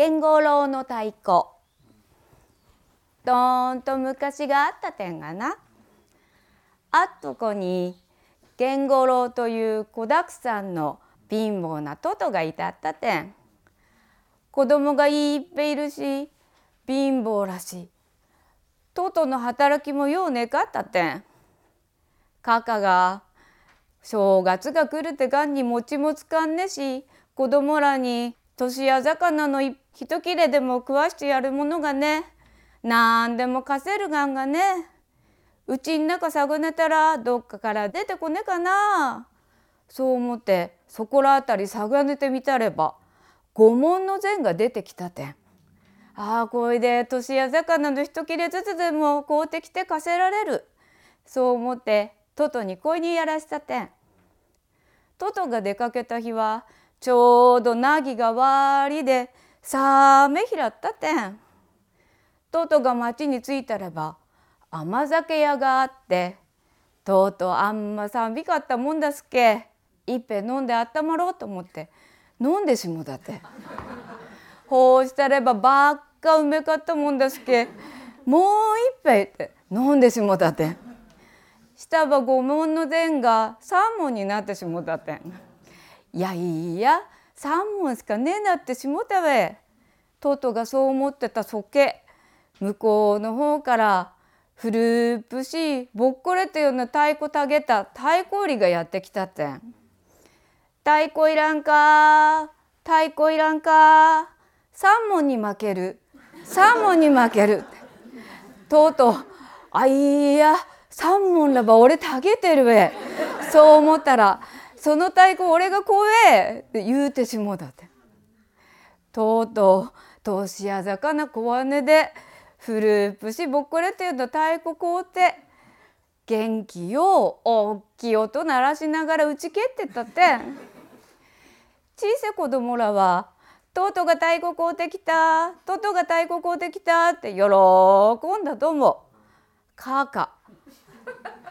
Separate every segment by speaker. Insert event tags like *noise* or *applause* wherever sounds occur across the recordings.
Speaker 1: 源五郎の太鼓。どーんと昔があった点がな。あっとこに源五郎という子だくさんの貧乏なトトがいたった点。子供がいっぺいるし貧乏らしい。トトの働きもようねかった点。カカが正月が来るってがんに餅もつかんねし子供らに年や魚の一切れでも食わしてやるものがねなんでも貸せるがんがねうちん中探ねたらどっかから出てこねかなそう思ってそこらあたり探ねてみたれば五文の膳が出てきたてん。ああこいで年や魚の一切れずつでも買うてきて貸せられるそう思ってトトに恋にやらしたてん。トトが出かけた日はちょうどなぎがわりでさあめひらったてん。トトが町に着いたれば甘酒屋があってとうとうあんま寒かったもんだすけいっぺ飲んであったまろうと思って飲んでしもだて。ほうしたればばっかうめかったもんだすけもう一杯って飲んでしもだて。下は五文の膳が三文になってしもたてん。いやいいや三文しかねえなってしもたべ。トトがそう思ってたそけ。向こうの方から古っしぼっこれたような太鼓たげた。太鼓売りがやってきたってん。太鼓いらんか。太鼓いらんか。三問に負ける。三問に負ける。とうとうあいや三問らば俺たげてるべ。そう思ったらその太鼓俺が怖えって言うてしもだって。とうとう年や魚小姉で古っしぼっこれっていうと太鼓買うて元気よ大きい音鳴らしながら打ち蹴ってったって。小さい子供らは「トトが太鼓買うてきたトトが太鼓買うてきた」って喜んだと思う。かか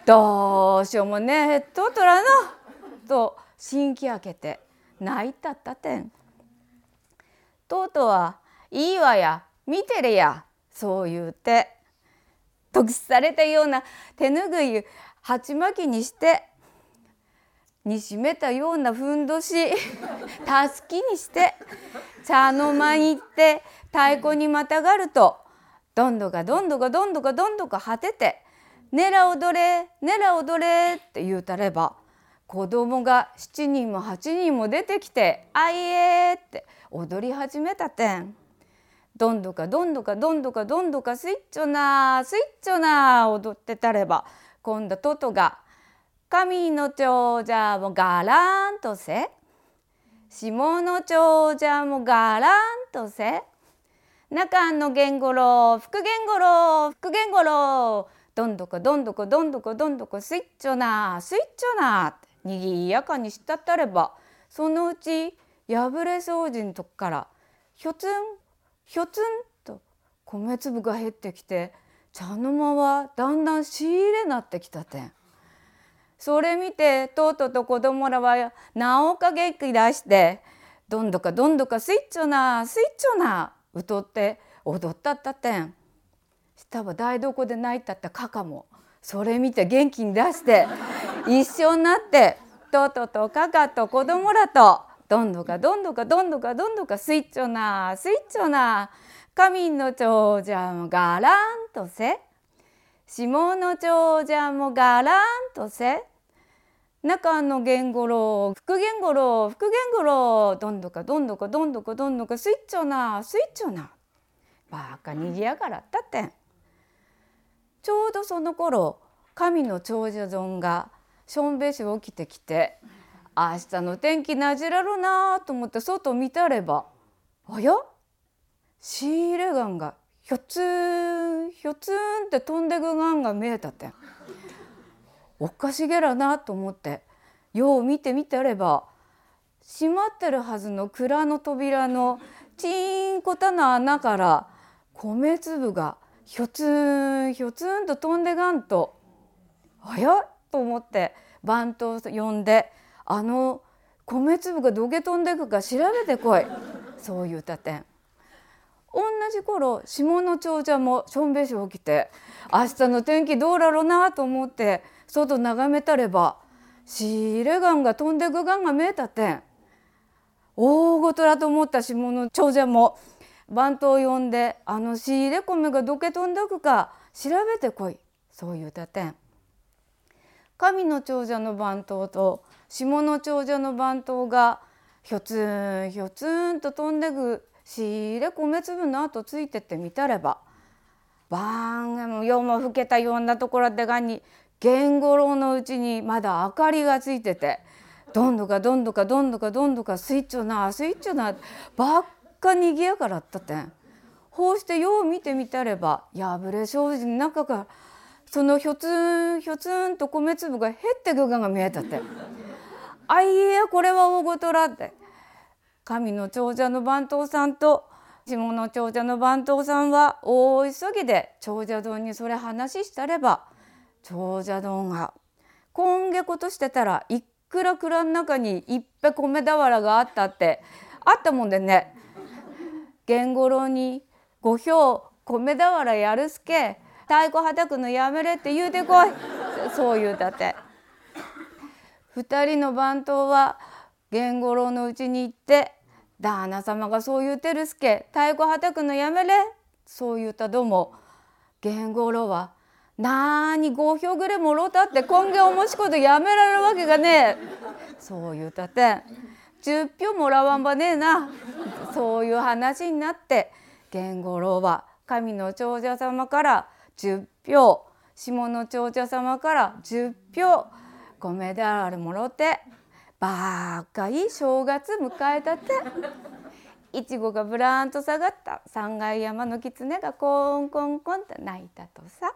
Speaker 1: どうしようもねえトトらの。と新規開けて泣いたったてん。トトはいいわや見てれやそう言うて特殊されたような手ぬぐい鉢巻きにしてに締めたようなふんどし *laughs* たすきにして茶の間に行って太鼓にまたがるとどんどかどんどかどんどかどんどか果てて「ねら踊れねら踊れ」って言うたれば子供が7人も8人も出てきて「あいえ」って踊り始めたてん。どんどかどんどかどんどかどんどかスイッチョなスイッチョな踊ってたれば今度トトが「神の長者もガランとせ」「下の長者もガランとせ」「中の源五郎福源五郎福源五郎」どんどかどんどかどんどかどんどかスイッチョなスイッチョなにぎやかにしたったればそのうち破れ掃除のとこからひょつんひょつんと米粒が減ってきて茶の間はだんだん仕入れなってきたてん。それ見てとうとうと子供らはなおか元気出してどんどかどんどかスイッチョなスイッチョな歌って踊ったったてん。下は台所で泣いたったカカもそれ見て元気に出して一緒になってとうとカカと子供らとどんどかどんどかどんどかどんどかスイッチョなスイッチョな神の長者もガランとせ下の長者もガランとせ中の言語郎副言語郎副言語郎どんどかどんどかどんどかどんどかスイッチョなスイッチョな。バカにぎやがらったってん。ちょうどその頃神の長者尊がしょんべし起きてきて明日の天気なじらろなと思って外見たればあや？仕入れガンがひょつんひょつんって飛んでくガンが見えたって。おかしげらなと思ってよう見てみたれば閉まってるはずの蔵の扉のチンコタの穴から米粒がひょつんひょつんと飛んでがんとあや？と思って番頭呼んであの米粒がどげ飛んでくか調べてこい。そう言うたてん。じ頃下の長者もしょんべし起きて明日の天気どうだろうなと思って外眺めたれば仕入れガンが飛んでくガンが見えたてん。大ごとだと思った下の長者も番頭を呼んであの仕入れ米がどけ飛んでくか調べてこい。そう言うたてん。神の長者の番頭と下の長者の番頭がひょつんひょつんと飛んでく仕入れ米粒の後ついてってみたれば晩夜も更けたようなところでがに源五郎のうちにまだ明かりがついててどんどかどんどかどんどかどんどかスイッチをなスイッチをなばっかにぎやからったてん。こうしてよう見てみたれば破れ障子の中からそのひょつんひょつんと米粒が減ってくがが見えたって。あいやこれは大ごとらって。神の長者の番頭さんと下の長者の番頭さんは大急ぎで長者丼にそれ話したれば長者丼が今月ことしてたらいくら蔵の中にいっぺ米俵があったってあったもんでね。源五郎に五票米俵やるすけ太鼓はたくのやめれって言うてこい *laughs* そう言うたて。二人の番頭は源五郎のうちに行って旦那様がそう言うてるすけ。太鼓はたくのやめれ。そう言うたども。源五郎はなーに5票ぐらいもろたって今月おもしことやめられるわけがねえそう言うたて10票もらわんばねえなそういう話になって源五郎は神の長者様から10票下の長者様から10票米であるもろて。ばっかい正月迎えたて。いちごがブラーンと下がった。三階山の狐がコンコンコンって泣いたとさ。